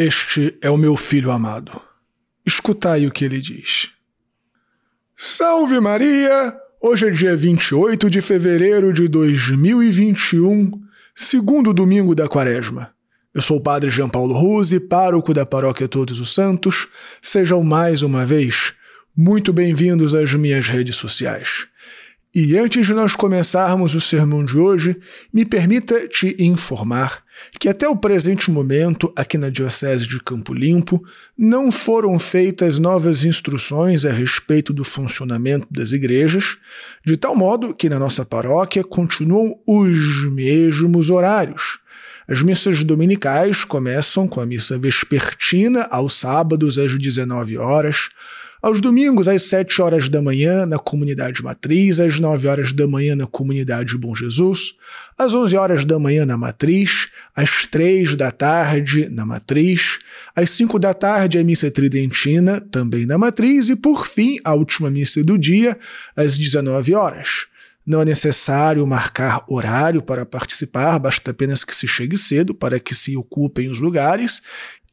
Este é o meu filho amado. Escutai o que ele diz. Salve Maria! Hoje é dia 28 de fevereiro de 2021, segundo domingo da quaresma. Eu sou o padre Jean Paulo Ruse, pároco da Paróquia Todos os Santos. Sejam mais uma vez muito bem-vindos às minhas redes sociais. E antes de nós começarmos o sermão de hoje, me permita te informar que até o presente momento, aqui na Diocese de Campo Limpo, não foram feitas novas instruções a respeito do funcionamento das igrejas, de tal modo que na nossa paróquia continuam os mesmos horários. As missas dominicais começam com a missa vespertina aos sábados às 19 horas, aos domingos, às 7 horas da manhã, na comunidade Matriz, às 9 horas da manhã, na comunidade Bom Jesus, às 11 horas da manhã, na Matriz, às 3 da tarde, na Matriz, às 5 da tarde, a missa tridentina, também na Matriz, e por fim, a última missa do dia, às 19 horas. Não é necessário marcar horário para participar, basta apenas que se chegue cedo para que se ocupem os lugares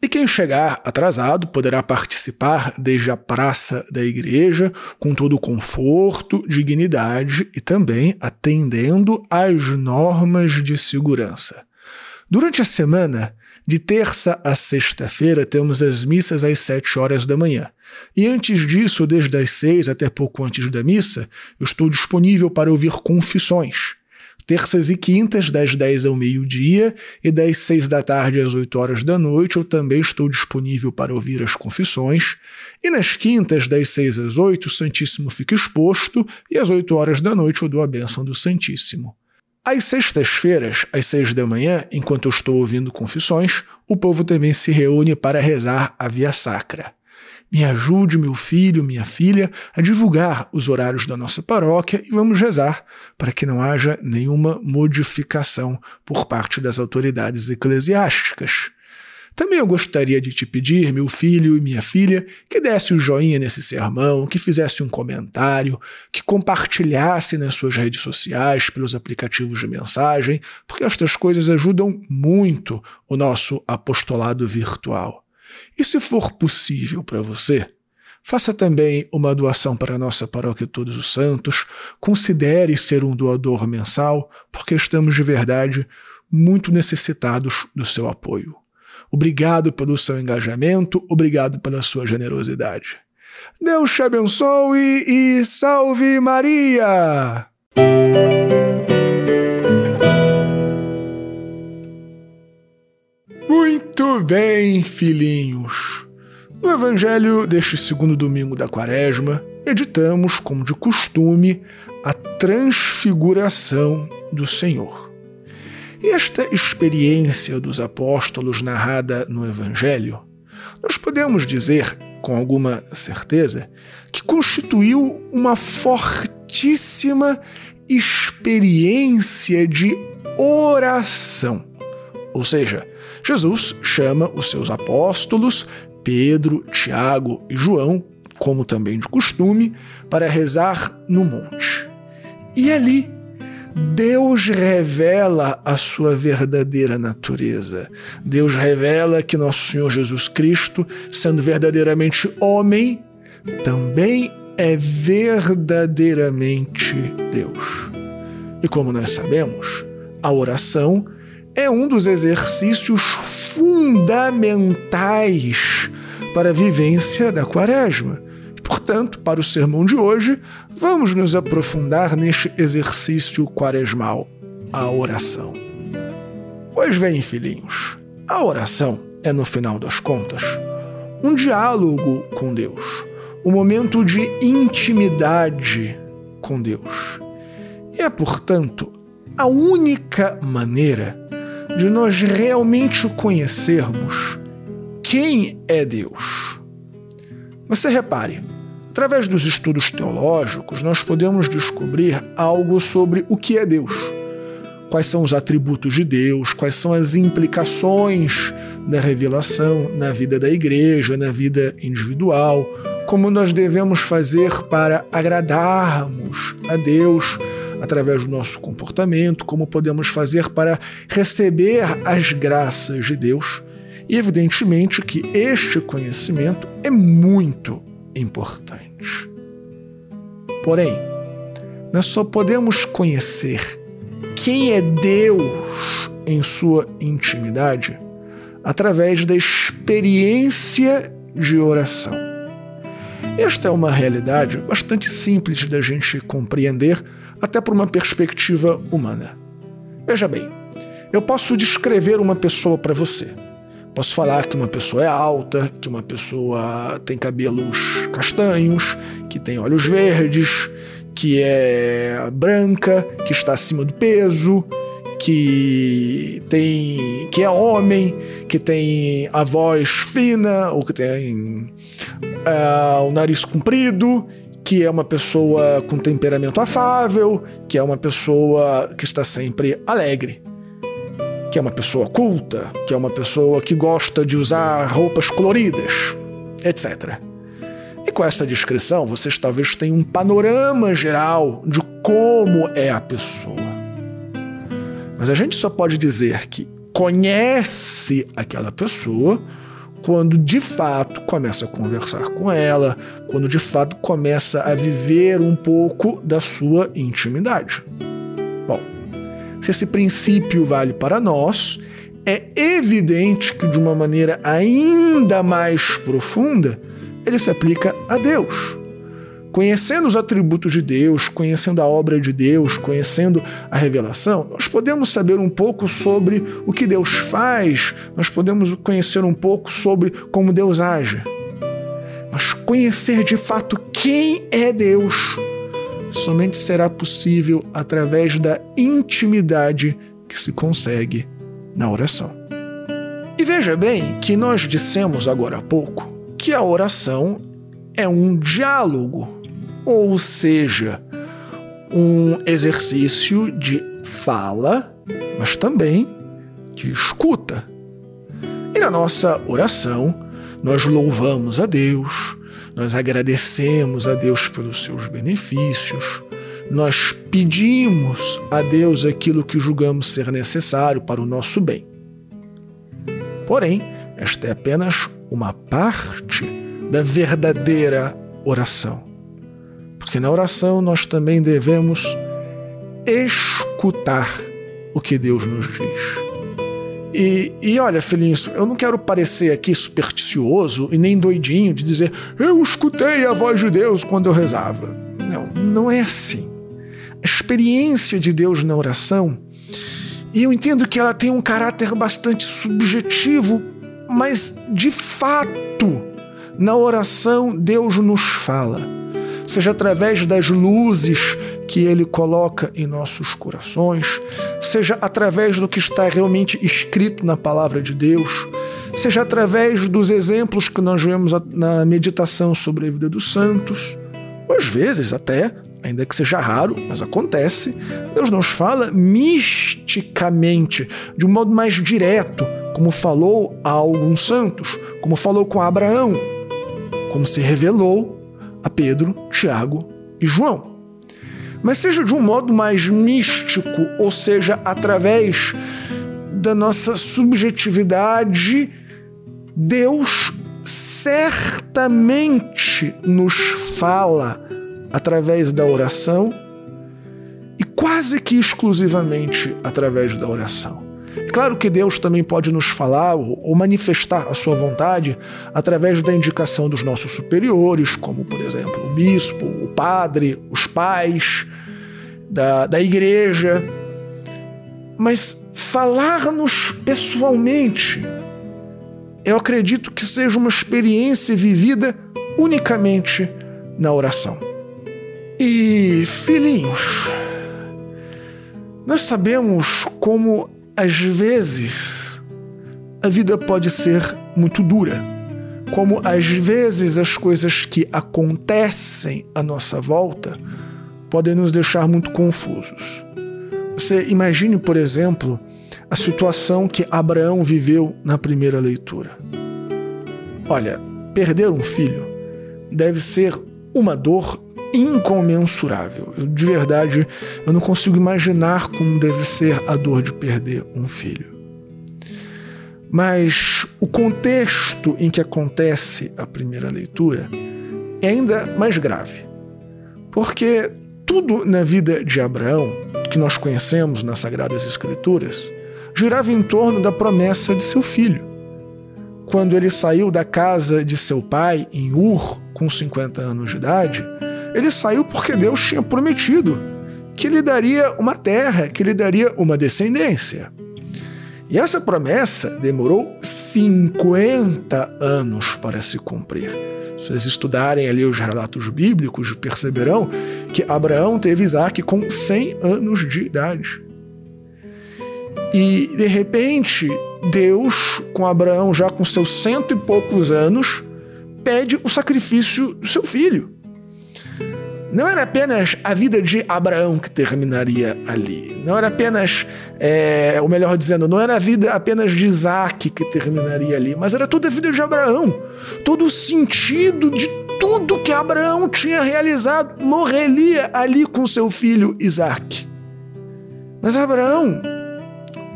e quem chegar atrasado poderá participar desde a praça da igreja com todo o conforto, dignidade e também atendendo às normas de segurança. Durante a semana, de terça a sexta-feira, temos as missas às sete horas da manhã. E antes disso, desde as seis até pouco antes da missa, eu estou disponível para ouvir confissões terças e quintas, das 10 ao meio-dia e das 6 da tarde às 8 horas da noite, eu também estou disponível para ouvir as confissões. E nas quintas, das 6 às 8, o Santíssimo fica exposto e às 8 horas da noite eu dou a bênção do Santíssimo. Às sextas-feiras, às seis da manhã, enquanto eu estou ouvindo confissões, o povo também se reúne para rezar a Via Sacra. Me ajude, meu filho, minha filha, a divulgar os horários da nossa paróquia e vamos rezar para que não haja nenhuma modificação por parte das autoridades eclesiásticas. Também eu gostaria de te pedir, meu filho e minha filha, que desse o um joinha nesse sermão, que fizesse um comentário, que compartilhasse nas suas redes sociais, pelos aplicativos de mensagem, porque estas coisas ajudam muito o nosso apostolado virtual. E se for possível para você, faça também uma doação para a nossa paróquia Todos os Santos. Considere ser um doador mensal, porque estamos de verdade muito necessitados do seu apoio. Obrigado pelo seu engajamento, obrigado pela sua generosidade. Deus te abençoe e salve Maria! Muito bem, filhinhos. No Evangelho deste segundo domingo da Quaresma, editamos, como de costume, a transfiguração do Senhor. E esta experiência dos apóstolos narrada no Evangelho, nós podemos dizer com alguma certeza que constituiu uma fortíssima experiência de oração. Ou seja, Jesus chama os seus apóstolos, Pedro, Tiago e João, como também de costume, para rezar no monte. E ali, Deus revela a sua verdadeira natureza. Deus revela que nosso Senhor Jesus Cristo, sendo verdadeiramente homem, também é verdadeiramente Deus. E como nós sabemos, a oração é um dos exercícios fundamentais para a vivência da Quaresma. Portanto, para o sermão de hoje, vamos nos aprofundar neste exercício quaresmal, a oração. Pois bem, filhinhos, a oração é, no final das contas, um diálogo com Deus, um momento de intimidade com Deus. E é, portanto, a única maneira de nós realmente conhecermos quem é Deus. Você repare, através dos estudos teológicos, nós podemos descobrir algo sobre o que é Deus. Quais são os atributos de Deus, quais são as implicações da revelação na vida da igreja, na vida individual, como nós devemos fazer para agradarmos a Deus através do nosso comportamento, como podemos fazer para receber as graças de Deus. E evidentemente que este conhecimento é muito importante. Porém, nós só podemos conhecer quem é Deus em sua intimidade através da experiência de oração. Esta é uma realidade bastante simples da gente compreender, até por uma perspectiva humana. Veja bem, eu posso descrever uma pessoa para você. Posso falar que uma pessoa é alta, que uma pessoa tem cabelos castanhos, que tem olhos verdes, que é branca, que está acima do peso, que tem que é homem, que tem a voz fina ou que tem uh, o nariz comprido, que é uma pessoa com temperamento afável, que é uma pessoa que está sempre alegre que é uma pessoa culta, que é uma pessoa que gosta de usar roupas coloridas, etc. E com essa descrição, vocês talvez tenham um panorama geral de como é a pessoa. Mas a gente só pode dizer que conhece aquela pessoa quando de fato começa a conversar com ela, quando de fato começa a viver um pouco da sua intimidade. Bom, se esse princípio vale para nós, é evidente que de uma maneira ainda mais profunda, ele se aplica a Deus. Conhecendo os atributos de Deus, conhecendo a obra de Deus, conhecendo a revelação, nós podemos saber um pouco sobre o que Deus faz, nós podemos conhecer um pouco sobre como Deus age. Mas conhecer de fato quem é Deus somente será possível através da intimidade que se consegue na oração. E veja bem que nós dissemos agora há pouco que a oração é um diálogo, ou seja, um exercício de fala, mas também de escuta. E na nossa oração, nós louvamos a Deus, nós agradecemos a Deus pelos seus benefícios, nós pedimos a Deus aquilo que julgamos ser necessário para o nosso bem. Porém, esta é apenas uma parte da verdadeira oração. Porque na oração nós também devemos escutar o que Deus nos diz. E, e olha, filhinhos, eu não quero parecer aqui supersticioso e nem doidinho de dizer eu escutei a voz de Deus quando eu rezava. Não, não é assim. A experiência de Deus na oração, eu entendo que ela tem um caráter bastante subjetivo, mas de fato, na oração Deus nos fala seja através das luzes que Ele coloca em nossos corações, seja através do que está realmente escrito na palavra de Deus, seja através dos exemplos que nós vemos na meditação sobre a vida dos santos, ou às vezes até, ainda que seja raro, mas acontece, Deus nos fala misticamente, de um modo mais direto, como falou a alguns santos, como falou com Abraão, como se revelou a Pedro, Tiago e João. Mas seja de um modo mais místico, ou seja, através da nossa subjetividade, Deus certamente nos fala através da oração e quase que exclusivamente através da oração. Claro que Deus também pode nos falar ou manifestar a sua vontade através da indicação dos nossos superiores, como, por exemplo, o bispo, o padre, os pais da, da igreja. Mas falar-nos pessoalmente, eu acredito que seja uma experiência vivida unicamente na oração. E, filhinhos, nós sabemos como às vezes, a vida pode ser muito dura, como às vezes as coisas que acontecem à nossa volta podem nos deixar muito confusos. Você imagine, por exemplo, a situação que Abraão viveu na primeira leitura. Olha, perder um filho deve ser uma dor incomensurável. Eu, de verdade, eu não consigo imaginar como deve ser a dor de perder um filho. Mas o contexto em que acontece a primeira leitura é ainda mais grave. Porque tudo na vida de Abraão, que nós conhecemos nas Sagradas Escrituras, girava em torno da promessa de seu filho. Quando ele saiu da casa de seu pai, em Ur, com 50 anos de idade, ele saiu porque Deus tinha prometido que lhe daria uma terra, que lhe daria uma descendência. E essa promessa demorou 50 anos para se cumprir. Se vocês estudarem ali os relatos bíblicos, perceberão que Abraão teve Isaac com 100 anos de idade. E, de repente, Deus, com Abraão já com seus cento e poucos anos, pede o sacrifício do seu filho. Não era apenas a vida de Abraão que terminaria ali. Não era apenas, é, ou melhor dizendo, não era a vida apenas de Isaac que terminaria ali, mas era toda a vida de Abraão. Todo o sentido de tudo que Abraão tinha realizado morreria ali com seu filho Isaac. Mas Abraão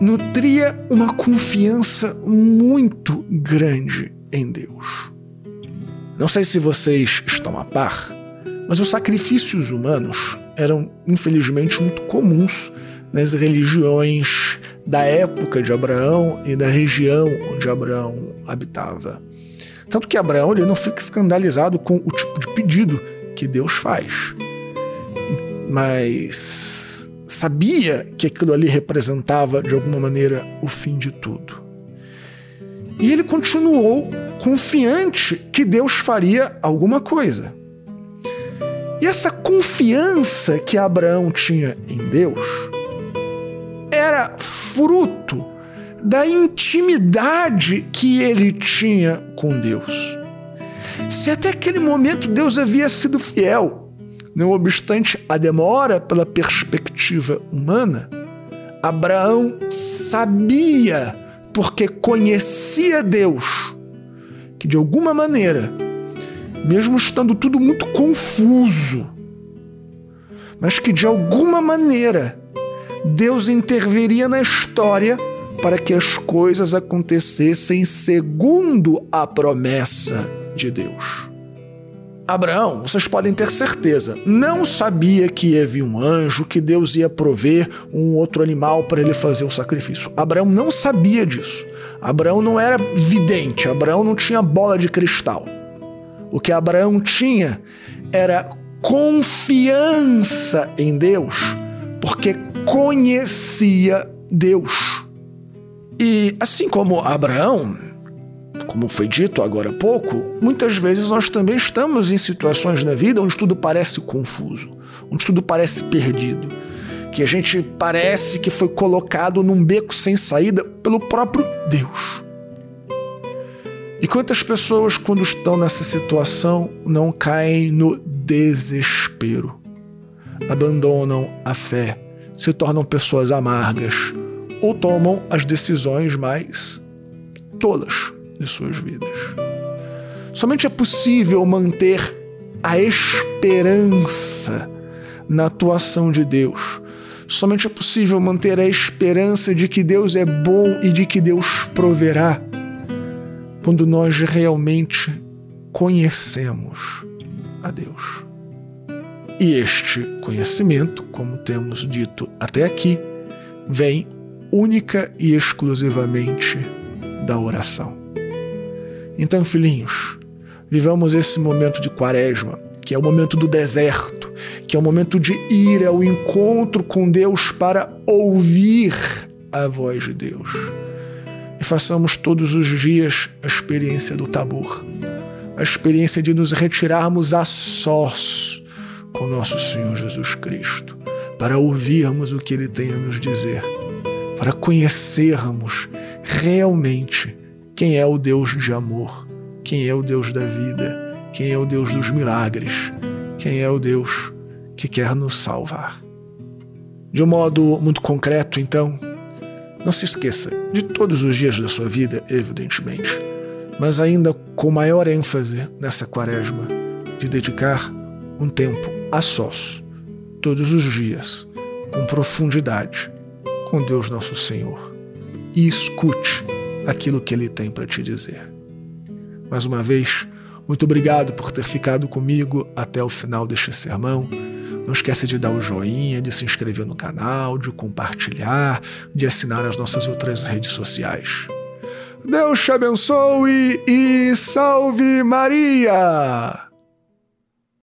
nutria uma confiança muito grande em Deus. Não sei se vocês estão a par, mas os sacrifícios humanos eram, infelizmente, muito comuns nas religiões da época de Abraão e da região onde Abraão habitava. Tanto que Abraão ele não fica escandalizado com o tipo de pedido que Deus faz. Mas sabia que aquilo ali representava, de alguma maneira, o fim de tudo. E ele continuou confiante que Deus faria alguma coisa. E essa confiança que Abraão tinha em Deus era fruto da intimidade que ele tinha com Deus. Se até aquele momento Deus havia sido fiel, não obstante a demora pela perspectiva humana, Abraão sabia, porque conhecia Deus, que de alguma maneira mesmo estando tudo muito confuso, mas que de alguma maneira Deus interviria na história para que as coisas acontecessem segundo a promessa de Deus. Abraão, vocês podem ter certeza, não sabia que ia vir um anjo, que Deus ia prover um outro animal para ele fazer o sacrifício. Abraão não sabia disso. Abraão não era vidente, Abraão não tinha bola de cristal. O que Abraão tinha era confiança em Deus, porque conhecia Deus. E assim como Abraão, como foi dito agora há pouco, muitas vezes nós também estamos em situações na vida onde tudo parece confuso, onde tudo parece perdido, que a gente parece que foi colocado num beco sem saída pelo próprio Deus. E quantas pessoas, quando estão nessa situação, não caem no desespero, abandonam a fé, se tornam pessoas amargas ou tomam as decisões mais tolas de suas vidas. Somente é possível manter a esperança na atuação de Deus. Somente é possível manter a esperança de que Deus é bom e de que Deus proverá quando nós realmente conhecemos a Deus. E este conhecimento, como temos dito até aqui, vem única e exclusivamente da oração. Então, filhinhos, vivamos esse momento de quaresma, que é o momento do deserto, que é o momento de ir ao encontro com Deus para ouvir a voz de Deus e façamos todos os dias a experiência do tabor, a experiência de nos retirarmos a sós com nosso Senhor Jesus Cristo, para ouvirmos o que Ele tem a nos dizer, para conhecermos realmente quem é o Deus de amor, quem é o Deus da vida, quem é o Deus dos milagres, quem é o Deus que quer nos salvar. De um modo muito concreto, então, não se esqueça de todos os dias da sua vida, evidentemente, mas ainda com maior ênfase nessa quaresma, de dedicar um tempo a sós, todos os dias, com profundidade, com Deus Nosso Senhor. E escute aquilo que ele tem para te dizer. Mais uma vez, muito obrigado por ter ficado comigo até o final deste sermão. Não esqueça de dar o joinha, de se inscrever no canal, de compartilhar, de assinar as nossas outras redes sociais. Deus te abençoe e salve Maria!